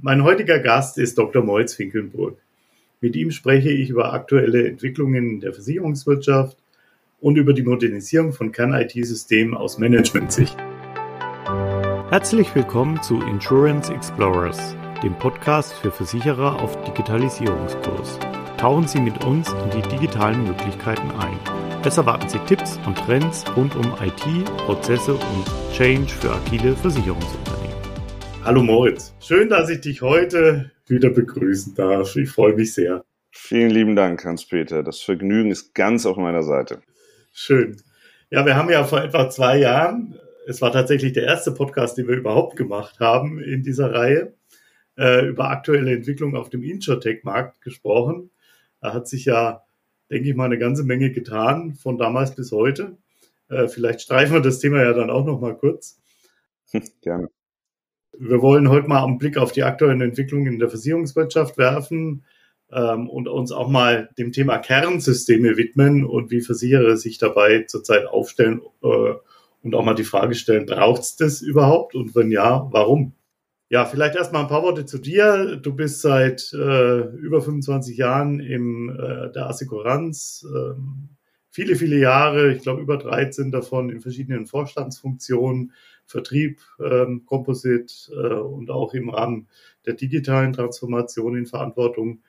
Mein heutiger Gast ist Dr. Moritz Finkelnburg. Mit ihm spreche ich über aktuelle Entwicklungen in der Versicherungswirtschaft und über die Modernisierung von Kern-IT-Systemen aus Management-Sicht. Herzlich willkommen zu Insurance Explorers, dem Podcast für Versicherer auf Digitalisierungskurs. Tauchen Sie mit uns in die digitalen Möglichkeiten ein. Es erwarten Sie Tipps und Trends rund um IT, Prozesse und Change für agile Versicherungsunternehmen. Hallo Moritz, schön, dass ich dich heute wieder begrüßen darf. Ich freue mich sehr. Vielen lieben Dank, Hans-Peter. Das Vergnügen ist ganz auf meiner Seite. Schön. Ja, wir haben ja vor etwa zwei Jahren, es war tatsächlich der erste Podcast, den wir überhaupt gemacht haben in dieser Reihe, äh, über aktuelle Entwicklungen auf dem Insurtech-Markt gesprochen. Da hat sich ja, denke ich mal, eine ganze Menge getan von damals bis heute. Äh, vielleicht streifen wir das Thema ja dann auch noch mal kurz. Gerne. Wir wollen heute mal einen Blick auf die aktuellen Entwicklungen in der Versicherungswirtschaft werfen ähm, und uns auch mal dem Thema Kernsysteme widmen und wie Versicherer sich dabei zurzeit aufstellen äh, und auch mal die Frage stellen, braucht es das überhaupt und wenn ja, warum? Ja, vielleicht erstmal ein paar Worte zu dir. Du bist seit äh, über 25 Jahren im äh, der Assekuranz, ähm, viele, viele Jahre, ich glaube über 13 davon in verschiedenen Vorstandsfunktionen, Vertrieb, ähm, Composite äh, und auch im Rahmen der digitalen Transformation in Verantwortung.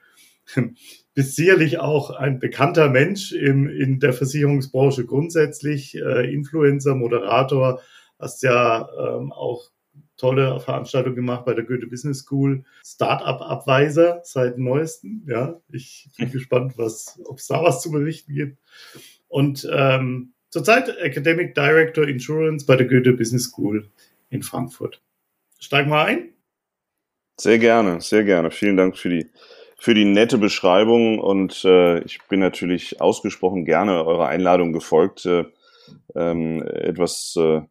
Bist sicherlich auch ein bekannter Mensch im, in der Versicherungsbranche grundsätzlich, äh, Influencer, Moderator, hast ja ähm, auch tolle Veranstaltungen gemacht bei der Goethe Business School, Startup-Abweiser seit neuestem. Ja, ich bin gespannt, was, ob es da was zu berichten gibt. Und ähm, zurzeit Academic Director Insurance bei der Goethe Business School in Frankfurt. Steigen wir ein? Sehr gerne, sehr gerne. Vielen Dank für die, für die nette Beschreibung und äh, ich bin natürlich ausgesprochen gerne eurer Einladung gefolgt, äh, ähm, etwas äh,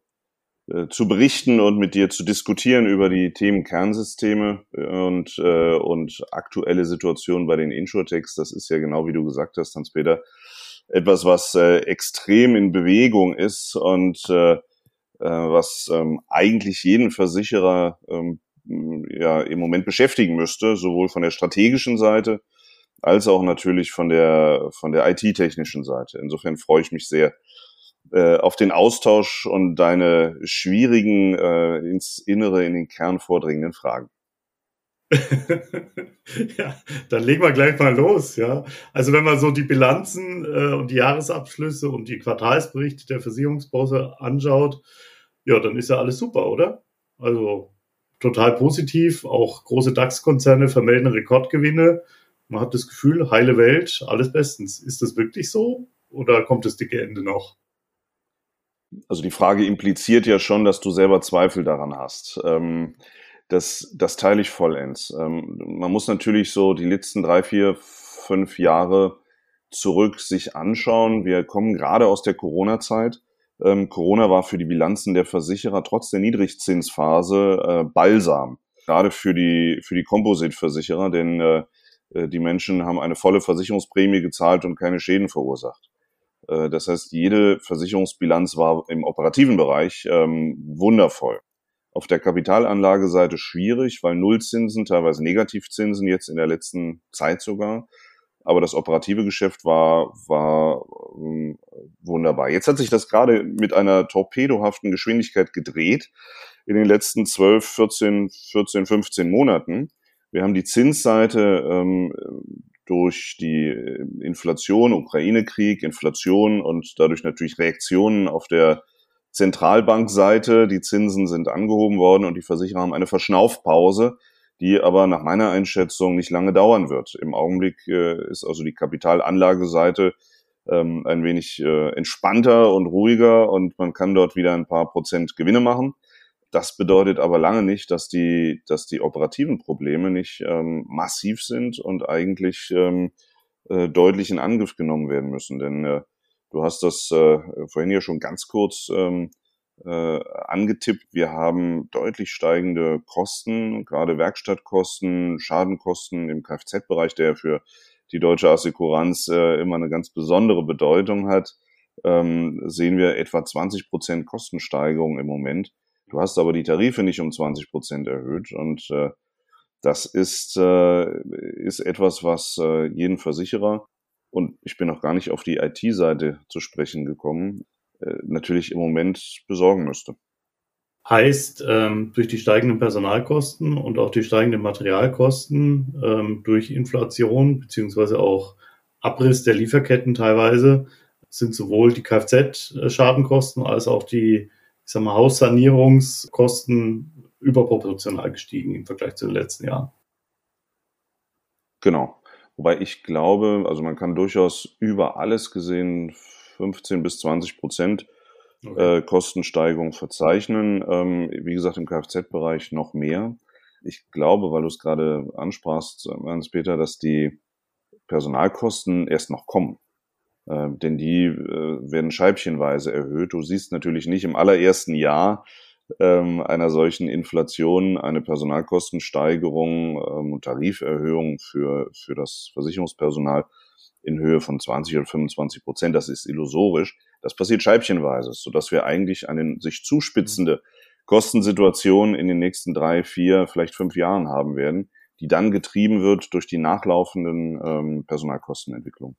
äh zu berichten und mit dir zu diskutieren über die Themen Kernsysteme und, äh, und aktuelle Situationen bei den Insurtechs. Das ist ja genau wie du gesagt hast, Hans-Peter, etwas, was äh, extrem in Bewegung ist und äh, äh, was ähm, eigentlich jeden Versicherer ähm, ja im Moment beschäftigen müsste, sowohl von der strategischen Seite als auch natürlich von der von der IT-technischen Seite. Insofern freue ich mich sehr äh, auf den Austausch und deine schwierigen äh, ins Innere, in den Kern vordringenden Fragen. ja, dann legen wir gleich mal los, ja. Also wenn man so die Bilanzen äh, und die Jahresabschlüsse und die Quartalsberichte der Versicherungsbranche anschaut, ja, dann ist ja alles super, oder? Also total positiv. Auch große DAX-Konzerne vermelden Rekordgewinne. Man hat das Gefühl, heile Welt, alles bestens. Ist das wirklich so oder kommt das dicke Ende noch? Also die Frage impliziert ja schon, dass du selber Zweifel daran hast. Ähm, das, das teile ich vollends. Ähm, man muss natürlich so die letzten drei, vier, fünf Jahre zurück sich anschauen. Wir kommen gerade aus der Corona-Zeit. Ähm, Corona war für die Bilanzen der Versicherer trotz der Niedrigzinsphase äh, balsam. Gerade für die, für die Composite-Versicherer, denn äh, äh, die Menschen haben eine volle Versicherungsprämie gezahlt und keine Schäden verursacht. Äh, das heißt, jede Versicherungsbilanz war im operativen Bereich ähm, wundervoll. Auf der Kapitalanlageseite schwierig, weil Nullzinsen, teilweise Negativzinsen jetzt in der letzten Zeit sogar. Aber das operative Geschäft war, war ähm, wunderbar. Jetzt hat sich das gerade mit einer torpedohaften Geschwindigkeit gedreht in den letzten 12, 14, 14, 15 Monaten. Wir haben die Zinsseite ähm, durch die Inflation, Ukraine-Krieg, Inflation und dadurch natürlich Reaktionen auf der Zentralbankseite. Die Zinsen sind angehoben worden und die Versicherer haben eine Verschnaufpause, die aber nach meiner Einschätzung nicht lange dauern wird. Im Augenblick äh, ist also die Kapitalanlageseite ähm, ein wenig äh, entspannter und ruhiger und man kann dort wieder ein paar Prozent Gewinne machen. Das bedeutet aber lange nicht, dass die, dass die operativen Probleme nicht ähm, massiv sind und eigentlich ähm, äh, deutlich in Angriff genommen werden müssen. Denn äh, Du hast das äh, vorhin ja schon ganz kurz ähm, äh, angetippt. Wir haben deutlich steigende Kosten, gerade Werkstattkosten, Schadenkosten im Kfz-Bereich, der für die deutsche Assekuranz äh, immer eine ganz besondere Bedeutung hat, ähm, sehen wir etwa 20 Prozent Kostensteigerung im Moment. Du hast aber die Tarife nicht um 20 Prozent erhöht und äh, Das ist, äh, ist etwas, was äh, jeden Versicherer, und ich bin noch gar nicht auf die IT-Seite zu sprechen gekommen, äh, natürlich im Moment besorgen müsste. Heißt, ähm, durch die steigenden Personalkosten und auch die steigenden Materialkosten, ähm, durch Inflation beziehungsweise auch Abriss der Lieferketten teilweise, sind sowohl die Kfz-Schadenkosten als auch die ich sag mal, Haussanierungskosten überproportional gestiegen im Vergleich zu den letzten Jahren. Genau. Wobei ich glaube, also man kann durchaus über alles gesehen 15 bis 20 Prozent okay. äh, Kostensteigerung verzeichnen. Ähm, wie gesagt, im Kfz-Bereich noch mehr. Ich glaube, weil du es gerade ansprachst, Hans-Peter, dass die Personalkosten erst noch kommen. Äh, denn die äh, werden scheibchenweise erhöht. Du siehst natürlich nicht im allerersten Jahr ähm, einer solchen Inflation eine Personalkostensteigerung ähm, und Tariferhöhung für, für das Versicherungspersonal in Höhe von 20 oder 25 Prozent. Das ist illusorisch. Das passiert scheibchenweise, sodass wir eigentlich eine sich zuspitzende Kostensituation in den nächsten drei, vier, vielleicht fünf Jahren haben werden, die dann getrieben wird durch die nachlaufenden ähm, Personalkostenentwicklungen.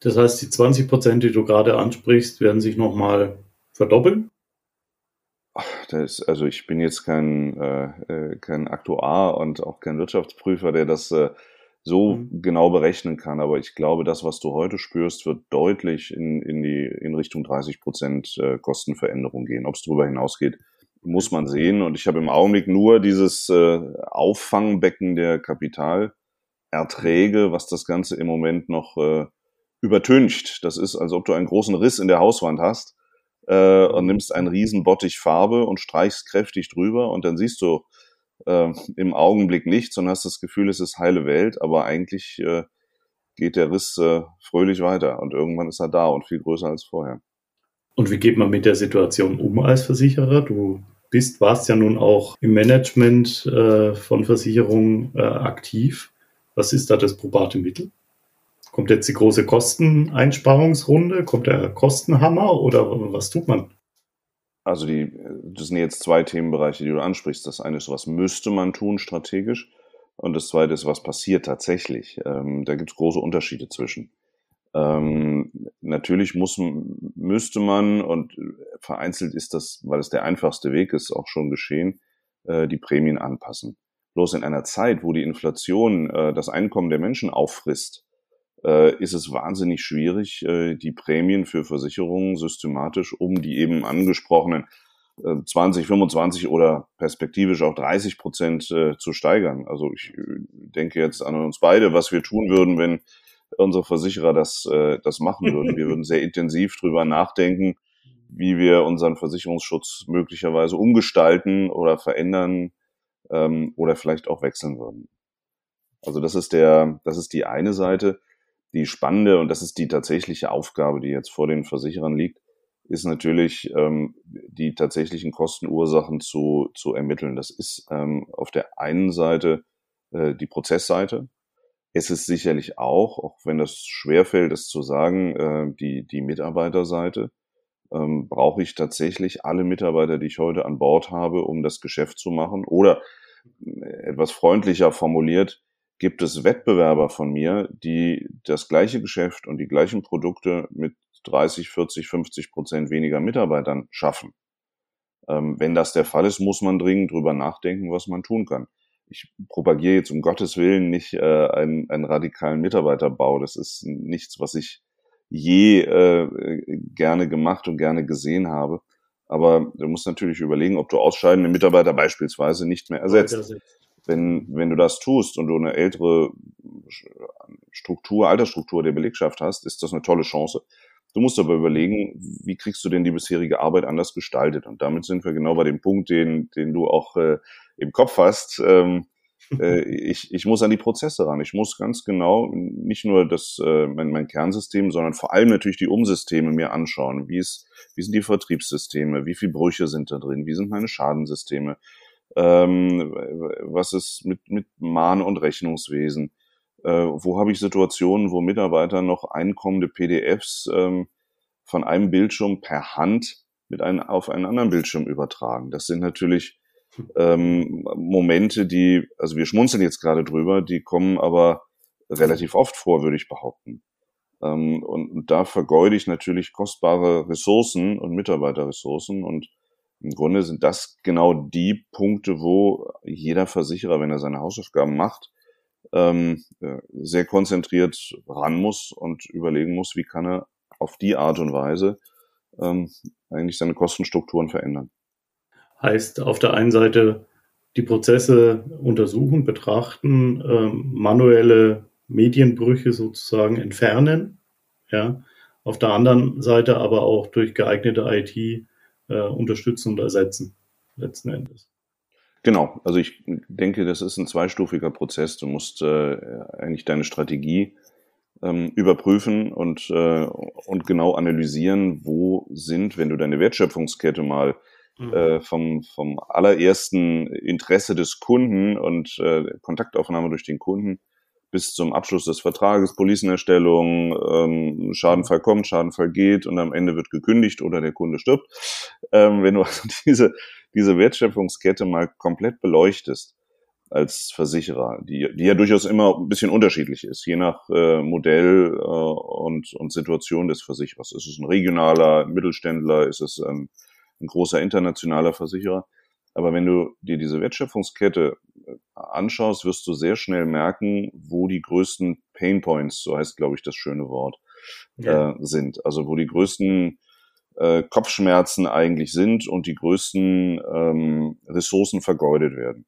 Das heißt, die 20 Prozent, die du gerade ansprichst, werden sich nochmal verdoppeln? Das, also ich bin jetzt kein, äh, äh, kein Aktuar und auch kein Wirtschaftsprüfer, der das äh, so mhm. genau berechnen kann. Aber ich glaube, das, was du heute spürst, wird deutlich in, in, die, in Richtung 30 Prozent äh, Kostenveränderung gehen. Ob es darüber hinausgeht, muss man sehen. Und ich habe im Augenblick nur dieses äh, Auffangbecken der Kapitalerträge, was das Ganze im Moment noch äh, übertüncht. Das ist, als ob du einen großen Riss in der Hauswand hast äh, und nimmst einen riesen Bottich Farbe und streichst kräftig drüber und dann siehst du äh, im Augenblick nichts und hast das Gefühl, es ist heile Welt, aber eigentlich äh, geht der Riss äh, fröhlich weiter und irgendwann ist er da und viel größer als vorher. Und wie geht man mit der Situation um als Versicherer? Du bist, warst ja nun auch im Management äh, von Versicherungen äh, aktiv. Was ist da das probate Mittel? Kommt jetzt die große Kosteneinsparungsrunde? Kommt der Kostenhammer oder was tut man? Also die, das sind jetzt zwei Themenbereiche, die du ansprichst. Das eine ist, was müsste man tun strategisch? Und das zweite ist, was passiert tatsächlich? Ähm, da gibt es große Unterschiede zwischen. Ähm, natürlich muss, müsste man, und vereinzelt ist das, weil es der einfachste Weg ist, auch schon geschehen, äh, die Prämien anpassen. Bloß in einer Zeit, wo die Inflation äh, das Einkommen der Menschen auffrisst, ist es wahnsinnig schwierig, äh, die Prämien für Versicherungen systematisch um die eben angesprochenen 20, äh, 25 oder perspektivisch auch 30 Prozent äh, zu steigern. Also ich äh, denke jetzt an uns beide, was wir tun würden, wenn unsere Versicherer das, äh, das machen würden. Wir würden sehr intensiv drüber nachdenken, wie wir unseren Versicherungsschutz möglicherweise umgestalten oder verändern ähm, oder vielleicht auch wechseln würden. Also das ist der, das ist die eine Seite die spannende, und das ist die tatsächliche Aufgabe, die jetzt vor den Versicherern liegt, ist natürlich ähm, die tatsächlichen Kostenursachen zu, zu ermitteln. Das ist ähm, auf der einen Seite äh, die Prozessseite. Es ist sicherlich auch, auch wenn das schwerfällt, es zu sagen, äh, die, die Mitarbeiterseite. Ähm, brauche ich tatsächlich alle Mitarbeiter, die ich heute an Bord habe, um das Geschäft zu machen? Oder äh, etwas freundlicher formuliert, gibt es Wettbewerber von mir, die das gleiche Geschäft und die gleichen Produkte mit 30, 40, 50 Prozent weniger Mitarbeitern schaffen. Ähm, wenn das der Fall ist, muss man dringend drüber nachdenken, was man tun kann. Ich propagiere jetzt um Gottes Willen nicht äh, einen, einen radikalen Mitarbeiterbau. Das ist nichts, was ich je äh, gerne gemacht und gerne gesehen habe. Aber du musst natürlich überlegen, ob du ausscheidende Mitarbeiter beispielsweise nicht mehr ersetzt wenn, wenn du das tust und du eine ältere Struktur, Altersstruktur der Belegschaft hast, ist das eine tolle Chance. Du musst aber überlegen, wie kriegst du denn die bisherige Arbeit anders gestaltet? Und damit sind wir genau bei dem Punkt, den, den du auch äh, im Kopf hast. Ähm, äh, ich, ich muss an die Prozesse ran. Ich muss ganz genau nicht nur das, äh, mein, mein Kernsystem, sondern vor allem natürlich die Umsysteme mir anschauen. Wie, ist, wie sind die Vertriebssysteme? Wie viele Brüche sind da drin? Wie sind meine Schadensysteme? Ähm, was ist mit, mit Mahn- und Rechnungswesen? Äh, wo habe ich Situationen, wo Mitarbeiter noch einkommende PDFs ähm, von einem Bildschirm per Hand mit einem, auf einen anderen Bildschirm übertragen? Das sind natürlich ähm, Momente, die, also wir schmunzeln jetzt gerade drüber, die kommen aber relativ oft vor, würde ich behaupten. Ähm, und, und da vergeude ich natürlich kostbare Ressourcen und Mitarbeiterressourcen und im Grunde sind das genau die Punkte, wo jeder Versicherer, wenn er seine Hausaufgaben macht, ähm, äh, sehr konzentriert ran muss und überlegen muss, wie kann er auf die Art und Weise ähm, eigentlich seine Kostenstrukturen verändern. Heißt auf der einen Seite die Prozesse untersuchen, betrachten, ähm, manuelle Medienbrüche sozusagen entfernen, ja, auf der anderen Seite aber auch durch geeignete IT äh, unterstützen und ersetzen, letzten Endes. Genau, also ich denke, das ist ein zweistufiger Prozess. Du musst äh, eigentlich deine Strategie ähm, überprüfen und, äh, und genau analysieren, wo sind, wenn du deine Wertschöpfungskette mal mhm. äh, vom, vom allerersten Interesse des Kunden und äh, Kontaktaufnahme durch den Kunden bis zum Abschluss des Vertrages, Policenerstellung, ähm, Schadenfall kommt, Schadenfall geht und am Ende wird gekündigt oder der Kunde stirbt. Ähm, wenn du also diese, diese Wertschöpfungskette mal komplett beleuchtest als Versicherer, die, die ja durchaus immer ein bisschen unterschiedlich ist, je nach äh, Modell äh, und, und Situation des Versicherers. Ist es ein regionaler Mittelständler? Ist es ein, ein großer internationaler Versicherer? Aber wenn du dir diese Wertschöpfungskette anschaust, wirst du sehr schnell merken, wo die größten Pain Points, so heißt, glaube ich, das schöne Wort, ja. äh, sind. Also wo die größten äh, Kopfschmerzen eigentlich sind und die größten ähm, Ressourcen vergeudet werden.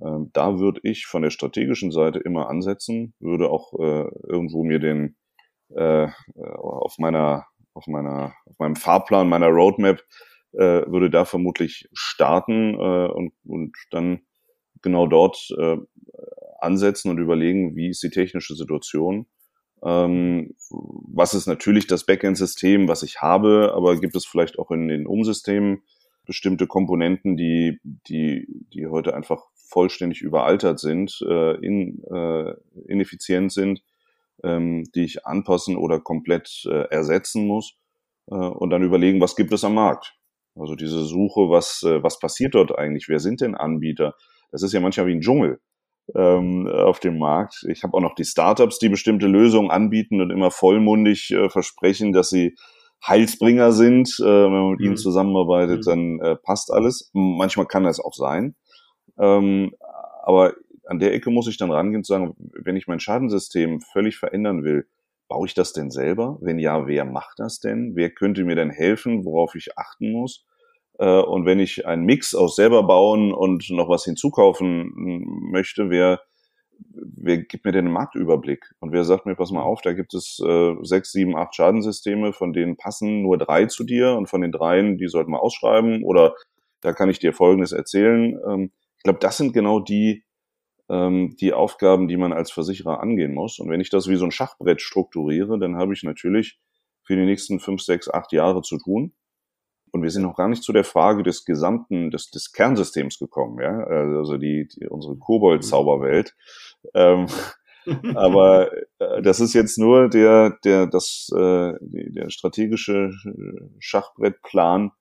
Ähm, da würde ich von der strategischen Seite immer ansetzen, würde auch äh, irgendwo mir den äh, auf meiner auf meiner auf meinem Fahrplan meiner Roadmap äh, würde da vermutlich starten äh, und, und dann genau dort äh, ansetzen und überlegen, wie ist die technische Situation. Ähm, was ist natürlich das Backend-System, was ich habe, aber gibt es vielleicht auch in den Umsystemen bestimmte Komponenten, die, die, die heute einfach vollständig überaltert sind, äh, in, äh, ineffizient sind, ähm, die ich anpassen oder komplett äh, ersetzen muss äh, und dann überlegen, was gibt es am Markt. Also diese Suche, was, äh, was passiert dort eigentlich? Wer sind denn Anbieter? Das ist ja manchmal wie ein Dschungel ähm, auf dem Markt. Ich habe auch noch die Startups, die bestimmte Lösungen anbieten und immer vollmundig äh, versprechen, dass sie Heilsbringer sind. Äh, wenn man mit mhm. ihnen zusammenarbeitet, mhm. dann äh, passt alles. Manchmal kann das auch sein. Ähm, aber an der Ecke muss ich dann rangehen und sagen, wenn ich mein Schadensystem völlig verändern will, baue ich das denn selber? Wenn ja, wer macht das denn? Wer könnte mir denn helfen, worauf ich achten muss? Äh, und wenn ich einen Mix aus selber bauen und noch was hinzukaufen möchte, wer, wer gibt mir einen Marktüberblick? Und wer sagt mir, pass mal auf, da gibt es äh, sechs, sieben, acht Schadensysteme, von denen passen nur drei zu dir und von den dreien, die sollten wir ausschreiben oder da kann ich dir Folgendes erzählen. Ähm, ich glaube, das sind genau die ähm, die Aufgaben, die man als Versicherer angehen muss. Und wenn ich das wie so ein Schachbrett strukturiere, dann habe ich natürlich für die nächsten fünf, sechs, acht Jahre zu tun. Und wir sind noch gar nicht zu der Frage des gesamten, des, des Kernsystems gekommen, ja, also die, die unsere Kobold-Zauberwelt. Ähm, aber äh, das ist jetzt nur der, der, das, äh, der strategische Schachbrettplan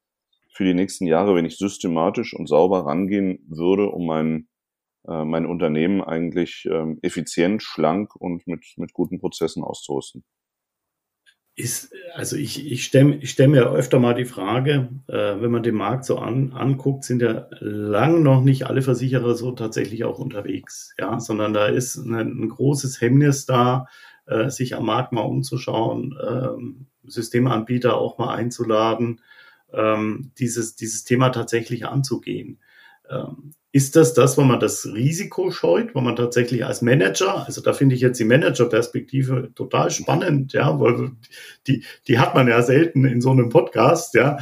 für die nächsten Jahre, wenn ich systematisch und sauber rangehen würde, um meinen äh, mein Unternehmen eigentlich ähm, effizient, schlank und mit, mit guten Prozessen auszurüsten. Ist, also ich, ich stelle ich stell mir öfter mal die Frage, äh, wenn man den Markt so an, anguckt, sind ja lang noch nicht alle Versicherer so tatsächlich auch unterwegs, ja, sondern da ist ein, ein großes Hemmnis da, äh, sich am Markt mal umzuschauen, ähm, Systemanbieter auch mal einzuladen, ähm, dieses, dieses Thema tatsächlich anzugehen. Ähm, ist das das, wo man das Risiko scheut, wo man tatsächlich als Manager, also da finde ich jetzt die Managerperspektive total spannend, ja, weil die, die hat man ja selten in so einem Podcast, ja.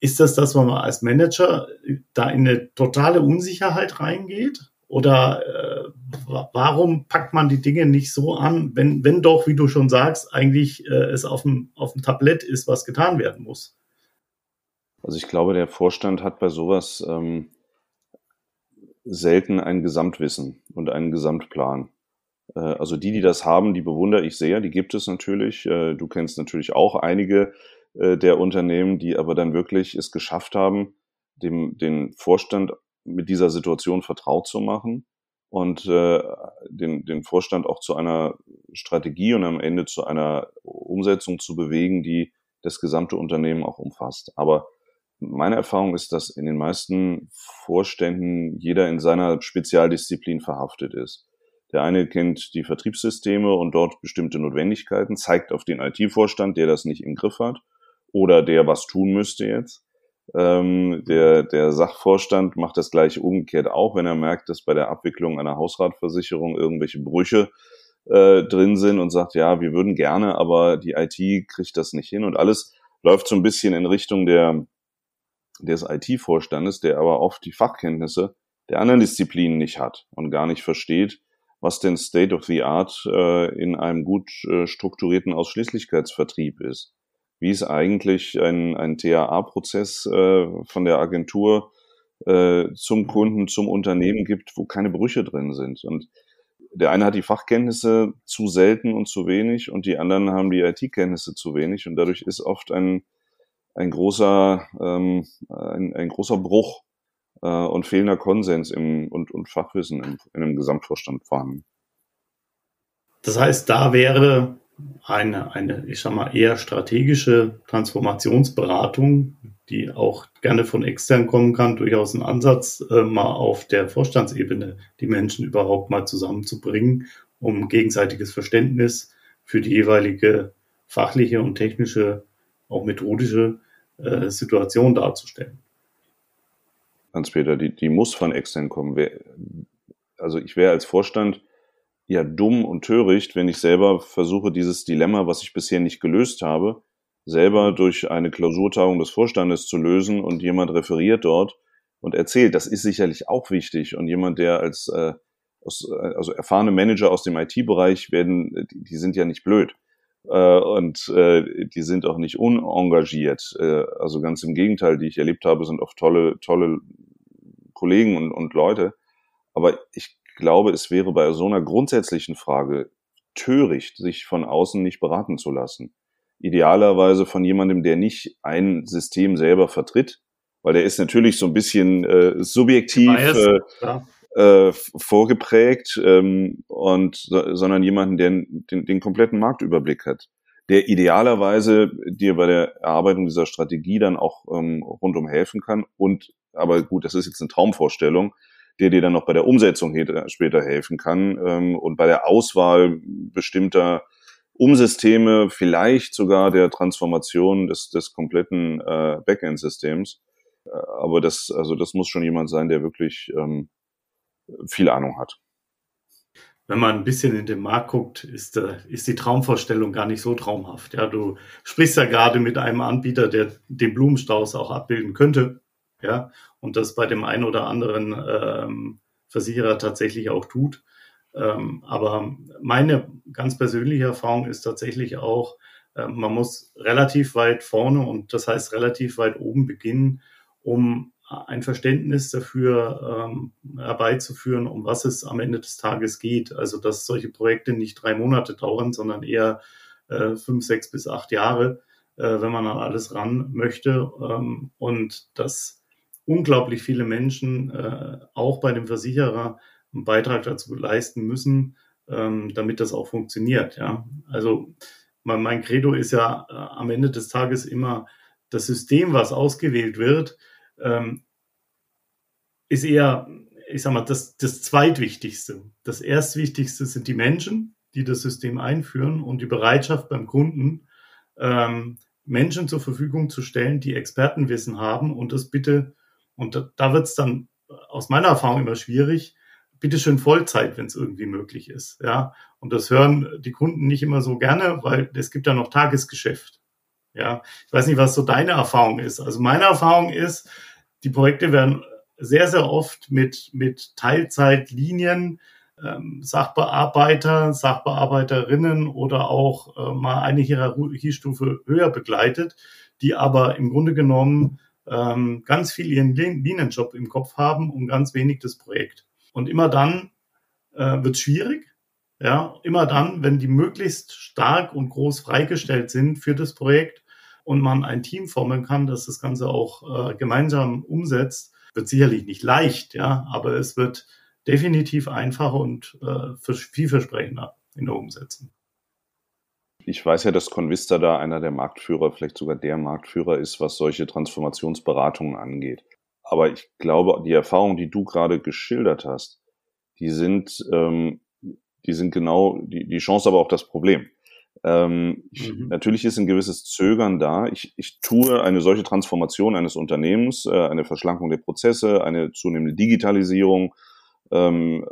Ist das das, wo man als Manager da in eine totale Unsicherheit reingeht? Oder äh, warum packt man die Dinge nicht so an, wenn, wenn doch, wie du schon sagst, eigentlich äh, es auf dem, auf dem Tablett ist, was getan werden muss? Also ich glaube, der Vorstand hat bei sowas ähm, selten ein Gesamtwissen und einen Gesamtplan. Äh, also die, die das haben, die bewundere ich sehr, die gibt es natürlich. Äh, du kennst natürlich auch einige äh, der Unternehmen, die aber dann wirklich es geschafft haben, dem, den Vorstand mit dieser Situation vertraut zu machen und äh, den, den Vorstand auch zu einer Strategie und am Ende zu einer Umsetzung zu bewegen, die das gesamte Unternehmen auch umfasst. Aber meine Erfahrung ist, dass in den meisten Vorständen jeder in seiner Spezialdisziplin verhaftet ist. Der eine kennt die Vertriebssysteme und dort bestimmte Notwendigkeiten, zeigt auf den IT-Vorstand, der das nicht im Griff hat oder der was tun müsste jetzt. Ähm, der, der Sachvorstand macht das gleiche umgekehrt auch, wenn er merkt, dass bei der Abwicklung einer Hausratversicherung irgendwelche Brüche äh, drin sind und sagt, ja, wir würden gerne, aber die IT kriegt das nicht hin und alles läuft so ein bisschen in Richtung der, des IT-Vorstandes, der aber oft die Fachkenntnisse der anderen Disziplinen nicht hat und gar nicht versteht, was denn State of the Art äh, in einem gut äh, strukturierten Ausschließlichkeitsvertrieb ist. Wie es eigentlich ein, ein TAA-Prozess äh, von der Agentur äh, zum Kunden, zum Unternehmen gibt, wo keine Brüche drin sind. Und der eine hat die Fachkenntnisse zu selten und zu wenig und die anderen haben die IT-Kenntnisse zu wenig und dadurch ist oft ein, ein großer, ähm, ein, ein großer Bruch äh, und fehlender Konsens im, und, und Fachwissen im, in einem Gesamtvorstand vorhanden. Das heißt, da wäre eine, eine, ich sag mal, eher strategische Transformationsberatung, die auch gerne von extern kommen kann, durchaus ein Ansatz, äh, mal auf der Vorstandsebene die Menschen überhaupt mal zusammenzubringen, um gegenseitiges Verständnis für die jeweilige fachliche und technische, auch methodische äh, Situation darzustellen. Hans-Peter, die, die muss von extern kommen. Also ich wäre als Vorstand ja dumm und töricht, wenn ich selber versuche, dieses Dilemma, was ich bisher nicht gelöst habe, selber durch eine Klausurtagung des Vorstandes zu lösen und jemand referiert dort und erzählt. Das ist sicherlich auch wichtig und jemand, der als äh, aus, äh, also erfahrene Manager aus dem IT-Bereich werden, die, die, sind ja nicht blöd äh, und äh, die sind auch nicht unengagiert. Äh, also ganz im Gegenteil, die ich erlebt habe, sind oft tolle, tolle Kollegen und, und Leute. Aber ich glaube, es wäre bei so einer grundsätzlichen Frage töricht, sich von außen nicht beraten zu lassen. Idealerweise von jemandem, der nicht ein System selber vertritt, weil der ist natürlich so ein bisschen äh, subjektiv äh, äh, vorgeprägt ähm, und sondern jemanden, der den, den kompletten Marktüberblick hat, der idealerweise dir bei der Erarbeitung dieser Strategie dann auch ähm, rundum helfen kann und aber gut, das ist jetzt eine Traumvorstellung, der dir dann noch bei der Umsetzung später helfen kann ähm, und bei der Auswahl bestimmter Umsysteme, vielleicht sogar der Transformation des, des kompletten äh, Backend-Systems. Äh, aber das, also das muss schon jemand sein, der wirklich ähm, viel Ahnung hat. Wenn man ein bisschen in den Markt guckt, ist, äh, ist die Traumvorstellung gar nicht so traumhaft. Ja, du sprichst ja gerade mit einem Anbieter, der den Blumenstrauß auch abbilden könnte ja, und das bei dem einen oder anderen ähm, Versicherer tatsächlich auch tut. Ähm, aber meine ganz persönliche Erfahrung ist tatsächlich auch, äh, man muss relativ weit vorne und das heißt relativ weit oben beginnen, um ein Verständnis dafür ähm, herbeizuführen, um was es am Ende des Tages geht. Also dass solche Projekte nicht drei Monate dauern, sondern eher äh, fünf, sechs bis acht Jahre, äh, wenn man an alles ran möchte. Ähm, und das unglaublich viele Menschen äh, auch bei dem Versicherer einen Beitrag dazu leisten müssen, ähm, damit das auch funktioniert. Ja, also mein, mein Credo ist ja äh, am Ende des Tages immer das System, was ausgewählt wird, ähm, ist eher, ich sag mal, das, das zweitwichtigste. Das erstwichtigste sind die Menschen, die das System einführen und die Bereitschaft beim Kunden, ähm, Menschen zur Verfügung zu stellen, die Expertenwissen haben und das bitte und da, da wird es dann aus meiner Erfahrung immer schwierig. Bitte schön Vollzeit, wenn es irgendwie möglich ist. Ja, und das hören die Kunden nicht immer so gerne, weil es gibt ja noch Tagesgeschäft. Ja, ich weiß nicht, was so deine Erfahrung ist. Also meine Erfahrung ist, die Projekte werden sehr, sehr oft mit, mit Teilzeitlinien, ähm, Sachbearbeiter, Sachbearbeiterinnen oder auch äh, mal eine Hierarchiestufe höher begleitet, die aber im Grunde genommen ähm, ganz viel ihren Linienjob im Kopf haben und ganz wenig das Projekt. Und immer dann äh, wird schwierig. Ja, immer dann, wenn die möglichst stark und groß freigestellt sind für das Projekt und man ein Team formen kann, das das Ganze auch äh, gemeinsam umsetzt, Wird sicherlich nicht leicht, ja, aber es wird definitiv einfacher und äh, vielversprechender in der Umsetzung. Ich weiß ja, dass Convista da einer der Marktführer, vielleicht sogar der Marktführer ist, was solche Transformationsberatungen angeht. Aber ich glaube, die Erfahrungen, die du gerade geschildert hast, die sind, ähm, die sind genau die, die Chance, aber auch das Problem. Ähm, ich, mhm. Natürlich ist ein gewisses Zögern da. Ich, ich tue eine solche Transformation eines Unternehmens, äh, eine Verschlankung der Prozesse, eine zunehmende Digitalisierung, ähm,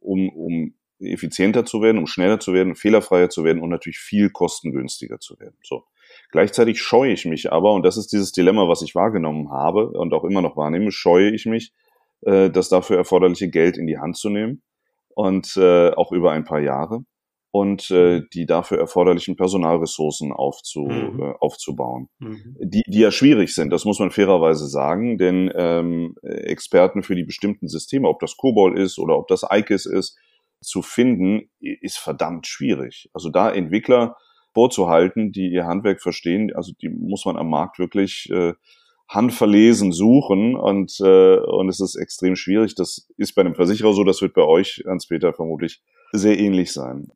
um, um effizienter zu werden, um schneller zu werden, fehlerfreier zu werden und natürlich viel kostengünstiger zu werden. So. Gleichzeitig scheue ich mich aber, und das ist dieses Dilemma, was ich wahrgenommen habe und auch immer noch wahrnehme, scheue ich mich, äh, das dafür erforderliche Geld in die Hand zu nehmen und äh, auch über ein paar Jahre und äh, mhm. die dafür erforderlichen Personalressourcen aufzu, mhm. äh, aufzubauen, mhm. die, die ja schwierig sind, das muss man fairerweise sagen, denn ähm, Experten für die bestimmten Systeme, ob das COBOL ist oder ob das IKES ist, zu finden, ist verdammt schwierig. Also da Entwickler vorzuhalten, die ihr Handwerk verstehen, also die muss man am Markt wirklich äh, handverlesen suchen und, äh, und es ist extrem schwierig. Das ist bei einem Versicherer so, das wird bei euch, Hans-Peter, vermutlich sehr ähnlich sein.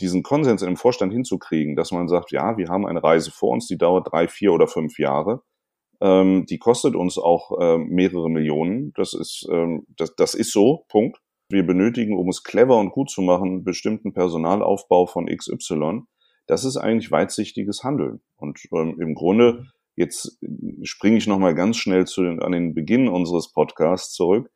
Diesen Konsens im Vorstand hinzukriegen, dass man sagt, ja, wir haben eine Reise vor uns, die dauert drei, vier oder fünf Jahre. Ähm, die kostet uns auch äh, mehrere Millionen. Das ist, ähm, das, das ist so, Punkt. Wir benötigen, um es clever und gut zu machen, bestimmten Personalaufbau von XY. Das ist eigentlich weitsichtiges Handeln. Und ähm, im Grunde Jetzt springe ich nochmal ganz schnell zu den, an den Beginn unseres Podcasts zurück.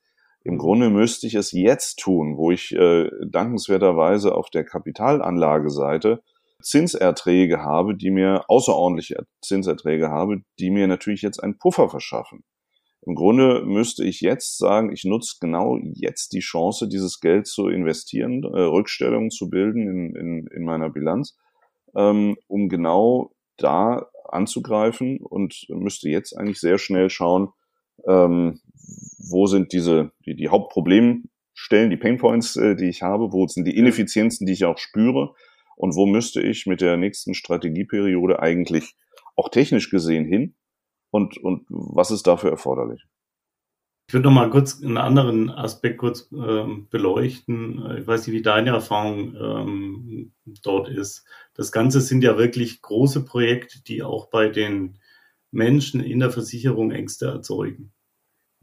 Im Grunde müsste ich es jetzt tun, wo ich äh, dankenswerterweise auf der Kapitalanlageseite Zinserträge habe, die mir außerordentliche Zinserträge habe, die mir natürlich jetzt einen Puffer verschaffen. Im Grunde müsste ich jetzt sagen, ich nutze genau jetzt die Chance, dieses Geld zu investieren, äh, Rückstellungen zu bilden in, in, in meiner Bilanz, ähm, um genau da anzugreifen und müsste jetzt eigentlich sehr schnell schauen, ähm, wo sind diese die, die Hauptproblemstellen, die Painpoints, äh, die ich habe, wo sind die Ineffizienzen, die ich auch spüre und wo müsste ich mit der nächsten Strategieperiode eigentlich auch technisch gesehen hin und, und was ist dafür erforderlich? Ich würde noch mal kurz einen anderen Aspekt kurz ähm, beleuchten. Ich weiß nicht, wie deine Erfahrung ähm, dort ist. Das Ganze sind ja wirklich große Projekte, die auch bei den Menschen in der Versicherung Ängste erzeugen.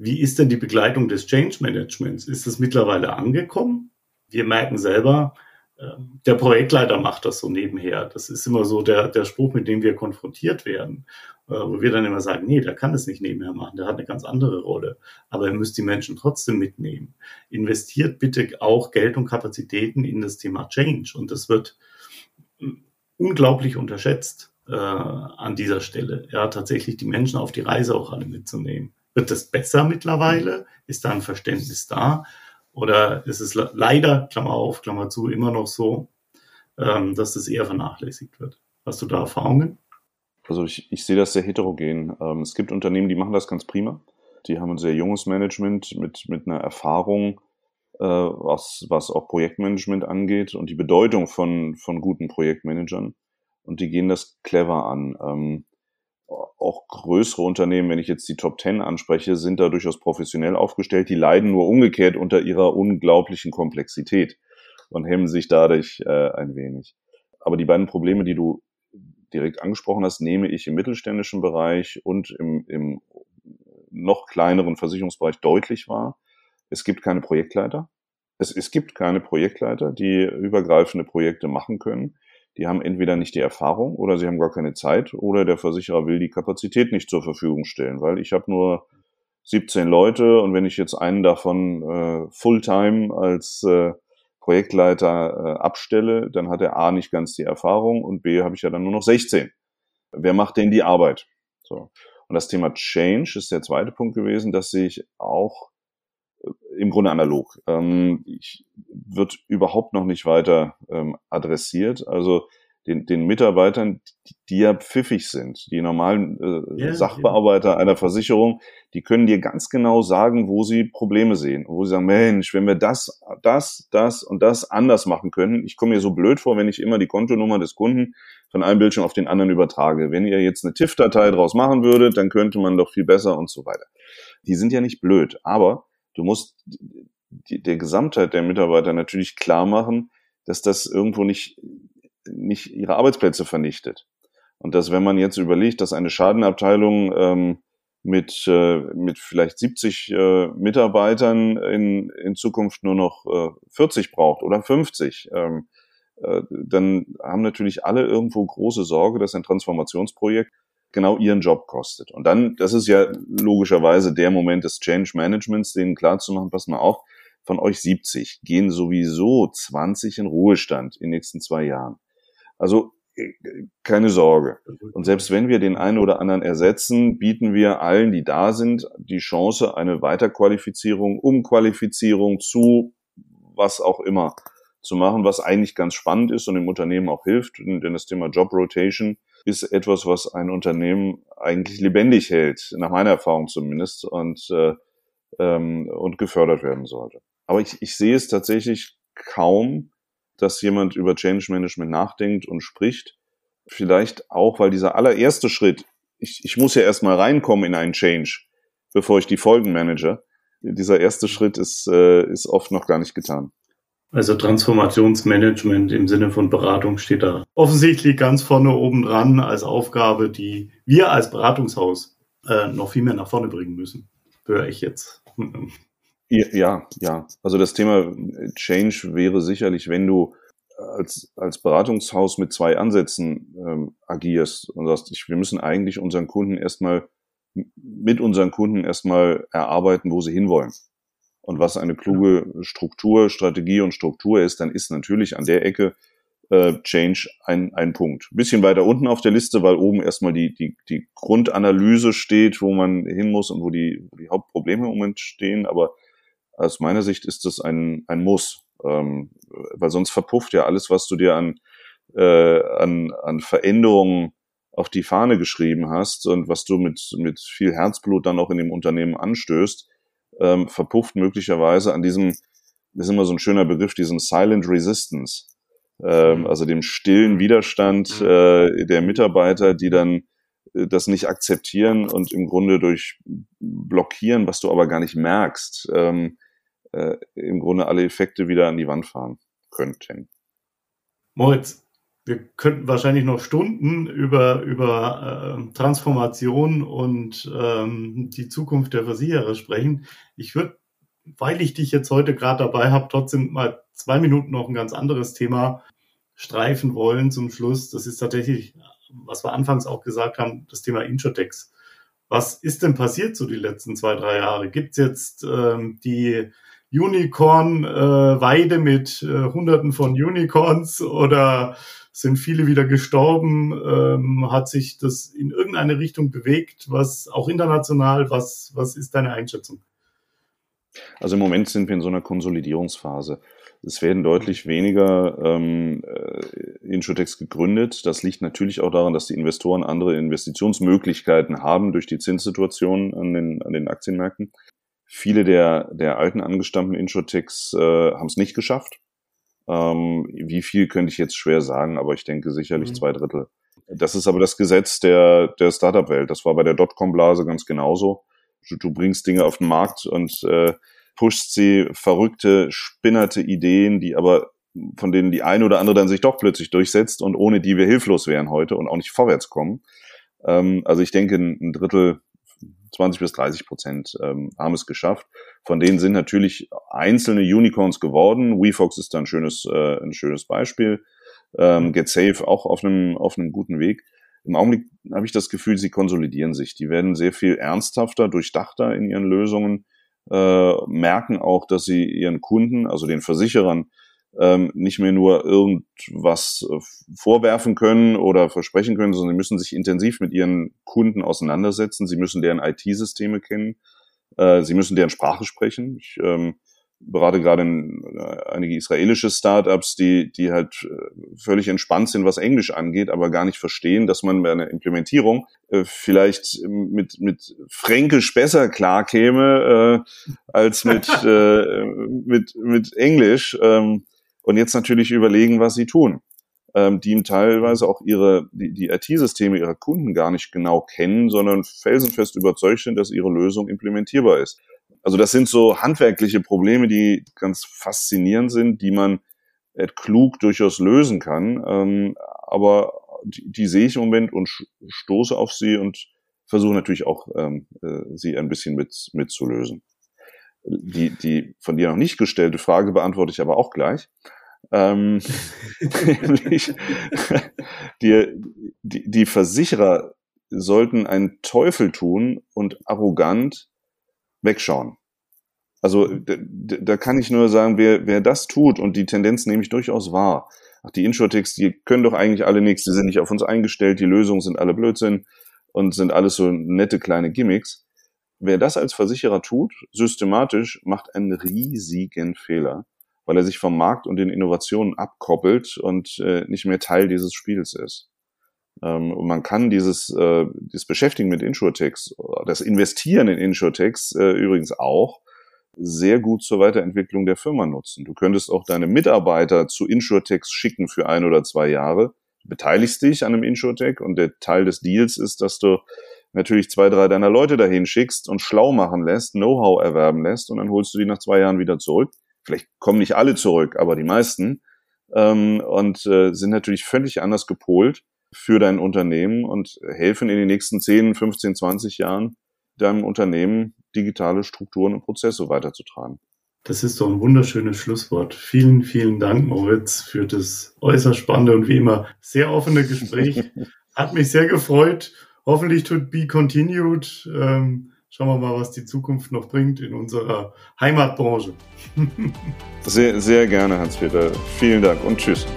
Wie ist denn die Begleitung des Change Managements? Ist das mittlerweile angekommen? Wir merken selber, ähm, der Projektleiter macht das so nebenher. Das ist immer so der, der Spruch, mit dem wir konfrontiert werden, äh, wo wir dann immer sagen, nee, der kann das nicht nebenher machen, der hat eine ganz andere Rolle. Aber er müsst die Menschen trotzdem mitnehmen. Investiert bitte auch Geld und Kapazitäten in das Thema Change. Und das wird hm, unglaublich unterschätzt äh, an dieser Stelle. Ja, tatsächlich die Menschen auf die Reise auch alle mitzunehmen. Wird das besser mittlerweile? Ist da ein Verständnis da? Oder ist es leider, Klammer auf, Klammer zu, immer noch so, ähm, dass das eher vernachlässigt wird? Hast du da Erfahrungen? Also ich, ich sehe das sehr heterogen. Ähm, es gibt Unternehmen, die machen das ganz prima. Die haben ein sehr junges Management mit, mit einer Erfahrung, äh, was, was auch Projektmanagement angeht und die Bedeutung von, von guten Projektmanagern. Und die gehen das clever an. Auch größere Unternehmen, wenn ich jetzt die Top Ten anspreche, sind da durchaus professionell aufgestellt. Die leiden nur umgekehrt unter ihrer unglaublichen Komplexität und hemmen sich dadurch äh, ein wenig. Aber die beiden Probleme, die du direkt angesprochen hast, nehme ich im mittelständischen Bereich und im, im noch kleineren Versicherungsbereich deutlich wahr. Es gibt keine Projektleiter. Es, es gibt keine Projektleiter, die übergreifende Projekte machen können die haben entweder nicht die Erfahrung oder sie haben gar keine Zeit oder der Versicherer will die Kapazität nicht zur Verfügung stellen, weil ich habe nur 17 Leute und wenn ich jetzt einen davon äh, Fulltime als äh, Projektleiter äh, abstelle, dann hat er A nicht ganz die Erfahrung und B habe ich ja dann nur noch 16. Wer macht denn die Arbeit? So. Und das Thema Change ist der zweite Punkt gewesen, dass sich auch im Grunde analog. Ähm, ich, wird überhaupt noch nicht weiter ähm, adressiert. Also den, den Mitarbeitern, die, die ja pfiffig sind, die normalen äh, ja, Sachbearbeiter ja. einer Versicherung, die können dir ganz genau sagen, wo sie Probleme sehen. wo sie sagen, Mensch, wenn wir das, das, das und das anders machen können, ich komme mir so blöd vor, wenn ich immer die Kontonummer des Kunden von einem Bildschirm auf den anderen übertrage. Wenn ihr jetzt eine TIFF-Datei draus machen würdet, dann könnte man doch viel besser und so weiter. Die sind ja nicht blöd, aber du musst die, der Gesamtheit der Mitarbeiter natürlich klar machen, dass das irgendwo nicht, nicht ihre Arbeitsplätze vernichtet. Und dass wenn man jetzt überlegt, dass eine Schadenabteilung ähm, mit, äh, mit vielleicht 70 äh, Mitarbeitern in, in Zukunft nur noch äh, 40 braucht oder 50, ähm, äh, dann haben natürlich alle irgendwo große Sorge, dass ein Transformationsprojekt genau ihren Job kostet. Und dann, das ist ja logischerweise der Moment des Change Managements, denen klarzumachen, pass mal auf, von euch 70 gehen sowieso 20 in Ruhestand in den nächsten zwei Jahren. Also äh, keine Sorge. Und selbst wenn wir den einen oder anderen ersetzen, bieten wir allen, die da sind, die Chance, eine Weiterqualifizierung, Umqualifizierung zu was auch immer zu machen, was eigentlich ganz spannend ist und dem Unternehmen auch hilft. Denn das Thema Job Rotation ist etwas, was ein Unternehmen eigentlich lebendig hält, nach meiner Erfahrung zumindest, und, äh, ähm, und gefördert werden sollte. Aber ich, ich sehe es tatsächlich kaum, dass jemand über Change Management nachdenkt und spricht. Vielleicht auch, weil dieser allererste Schritt, ich, ich muss ja erstmal reinkommen in einen Change, bevor ich die Folgen manage. Dieser erste Schritt ist, äh, ist oft noch gar nicht getan. Also Transformationsmanagement im Sinne von Beratung steht da offensichtlich ganz vorne oben dran als Aufgabe, die wir als Beratungshaus äh, noch viel mehr nach vorne bringen müssen. Höre ich jetzt. Ja, ja. Also das Thema Change wäre sicherlich, wenn du als, als Beratungshaus mit zwei Ansätzen ähm, agierst und sagst, ich, wir müssen eigentlich unseren Kunden erstmal mit unseren Kunden erstmal erarbeiten, wo sie hinwollen und was eine kluge Struktur, Strategie und Struktur ist, dann ist natürlich an der Ecke äh, Change ein, ein Punkt. Ein bisschen weiter unten auf der Liste, weil oben erstmal die, die, die Grundanalyse steht, wo man hin muss und wo die, wo die Hauptprobleme im Moment stehen. Aber aus meiner Sicht ist das ein, ein Muss, ähm, weil sonst verpufft ja alles, was du dir an, äh, an, an Veränderungen auf die Fahne geschrieben hast und was du mit, mit viel Herzblut dann auch in dem Unternehmen anstößt, ähm, verpufft möglicherweise an diesem, das ist immer so ein schöner Begriff, diesem Silent Resistance, ähm, mhm. also dem stillen Widerstand mhm. äh, der Mitarbeiter, die dann äh, das nicht akzeptieren und im Grunde durch blockieren, was du aber gar nicht merkst, ähm, äh, im Grunde alle Effekte wieder an die Wand fahren könnten. Moritz, wir könnten wahrscheinlich noch Stunden über, über äh, Transformation und ähm, die Zukunft der Versicherer sprechen. Ich würde, weil ich dich jetzt heute gerade dabei habe, trotzdem mal zwei Minuten noch ein ganz anderes Thema streifen wollen zum Schluss. Das ist tatsächlich, was wir anfangs auch gesagt haben, das Thema Insurtex. Was ist denn passiert so die letzten zwei, drei Jahre? Gibt es jetzt ähm, die Unicorn-Weide äh, mit äh, Hunderten von Unicorns oder sind viele wieder gestorben? Ähm, hat sich das in irgendeine Richtung bewegt, was auch international? Was, was ist deine Einschätzung? Also im Moment sind wir in so einer Konsolidierungsphase. Es werden deutlich weniger ähm, äh, Insurtechs gegründet. Das liegt natürlich auch daran, dass die Investoren andere Investitionsmöglichkeiten haben durch die Zinssituation an den, an den Aktienmärkten. Viele der, der alten angestammten Insurtechs äh, haben es nicht geschafft. Ähm, wie viel könnte ich jetzt schwer sagen, aber ich denke sicherlich mhm. zwei Drittel. Das ist aber das Gesetz der, der Startup-Welt. Das war bei der Dotcom-Blase ganz genauso. Du, du, bringst Dinge auf den Markt und äh, pushst sie verrückte, spinnerte Ideen, die aber von denen die eine oder andere dann sich doch plötzlich durchsetzt und ohne die wir hilflos wären heute und auch nicht vorwärts kommen. Ähm, also ich denke, ein Drittel 20 bis 30 Prozent ähm, haben es geschafft. Von denen sind natürlich einzelne Unicorns geworden. WeFox ist da ein schönes, äh, ein schönes Beispiel. Ähm, GetSafe auch auf einem, auf einem guten Weg. Im Augenblick habe ich das Gefühl, sie konsolidieren sich. Die werden sehr viel ernsthafter, durchdachter in ihren Lösungen, äh, merken auch, dass sie ihren Kunden, also den Versicherern, ähm, nicht mehr nur irgendwas äh, vorwerfen können oder versprechen können, sondern sie müssen sich intensiv mit ihren Kunden auseinandersetzen. Sie müssen deren IT-Systeme kennen. Äh, sie müssen deren Sprache sprechen. Ich ähm, berate gerade in, äh, einige israelische Startups, die, die halt äh, völlig entspannt sind, was Englisch angeht, aber gar nicht verstehen, dass man bei einer Implementierung äh, vielleicht mit, mit Fränkisch besser klarkäme äh, als mit, äh, mit, mit Englisch. Ähm, und jetzt natürlich überlegen, was sie tun. ähm, die teilweise auch ihre, die, die IT-Systeme ihrer Kunden gar nicht genau kennen, sondern felsenfest überzeugt sind, dass ihre Lösung implementierbar ist. Also das sind so handwerkliche Probleme, die ganz faszinierend sind, die man klug durchaus lösen kann. Ähm, aber die, die sehe ich im Moment und stoße auf sie und versuche natürlich auch, ähm, äh, sie ein bisschen mit, mitzulösen. Die, die von dir noch nicht gestellte Frage beantworte ich aber auch gleich. Ähm, nämlich, die, die, die Versicherer sollten einen Teufel tun und arrogant wegschauen. Also da, kann ich nur sagen, wer, wer das tut, und die Tendenz nehme ich durchaus wahr, ach, die Insurtechs, die können doch eigentlich alle nichts, die sind nicht auf uns eingestellt, die Lösungen sind alle Blödsinn und sind alles so nette kleine Gimmicks. Wer das als Versicherer tut, systematisch, macht einen riesigen Fehler, weil er sich vom Markt und den Innovationen abkoppelt und äh, nicht mehr Teil dieses Spiels ist. Ähm, und man kann dieses, äh, dieses Beschäftigen mit Insurtechs, das Investieren in Insurtechs äh, übrigens auch, sehr gut zur Weiterentwicklung der Firma nutzen. Du könntest auch deine Mitarbeiter zu Insurtechs schicken für ein oder zwei Jahre. Beteiligst dich an einem Insurtech und der Teil des Deals ist, dass du natürlich zwei, drei deiner Leute dahin schickst und schlau machen lässt, Know-how erwerben lässt und dann holst du die nach zwei Jahren wieder zurück. Vielleicht kommen nicht alle zurück, aber die meisten. Ähm, und äh, sind natürlich völlig anders gepolt für dein Unternehmen und helfen in den nächsten 10, 15, 20 Jahren deinem Unternehmen digitale Strukturen und Prozesse weiterzutragen. Das ist doch ein wunderschönes Schlusswort. Vielen, vielen Dank, Moritz, für das äußerst spannende und wie immer sehr offene Gespräch. Hat mich sehr gefreut. Hoffentlich tut Be Continued. Ähm, schauen wir mal, was die Zukunft noch bringt in unserer Heimatbranche. sehr, sehr gerne, Hans-Peter. Vielen Dank und tschüss.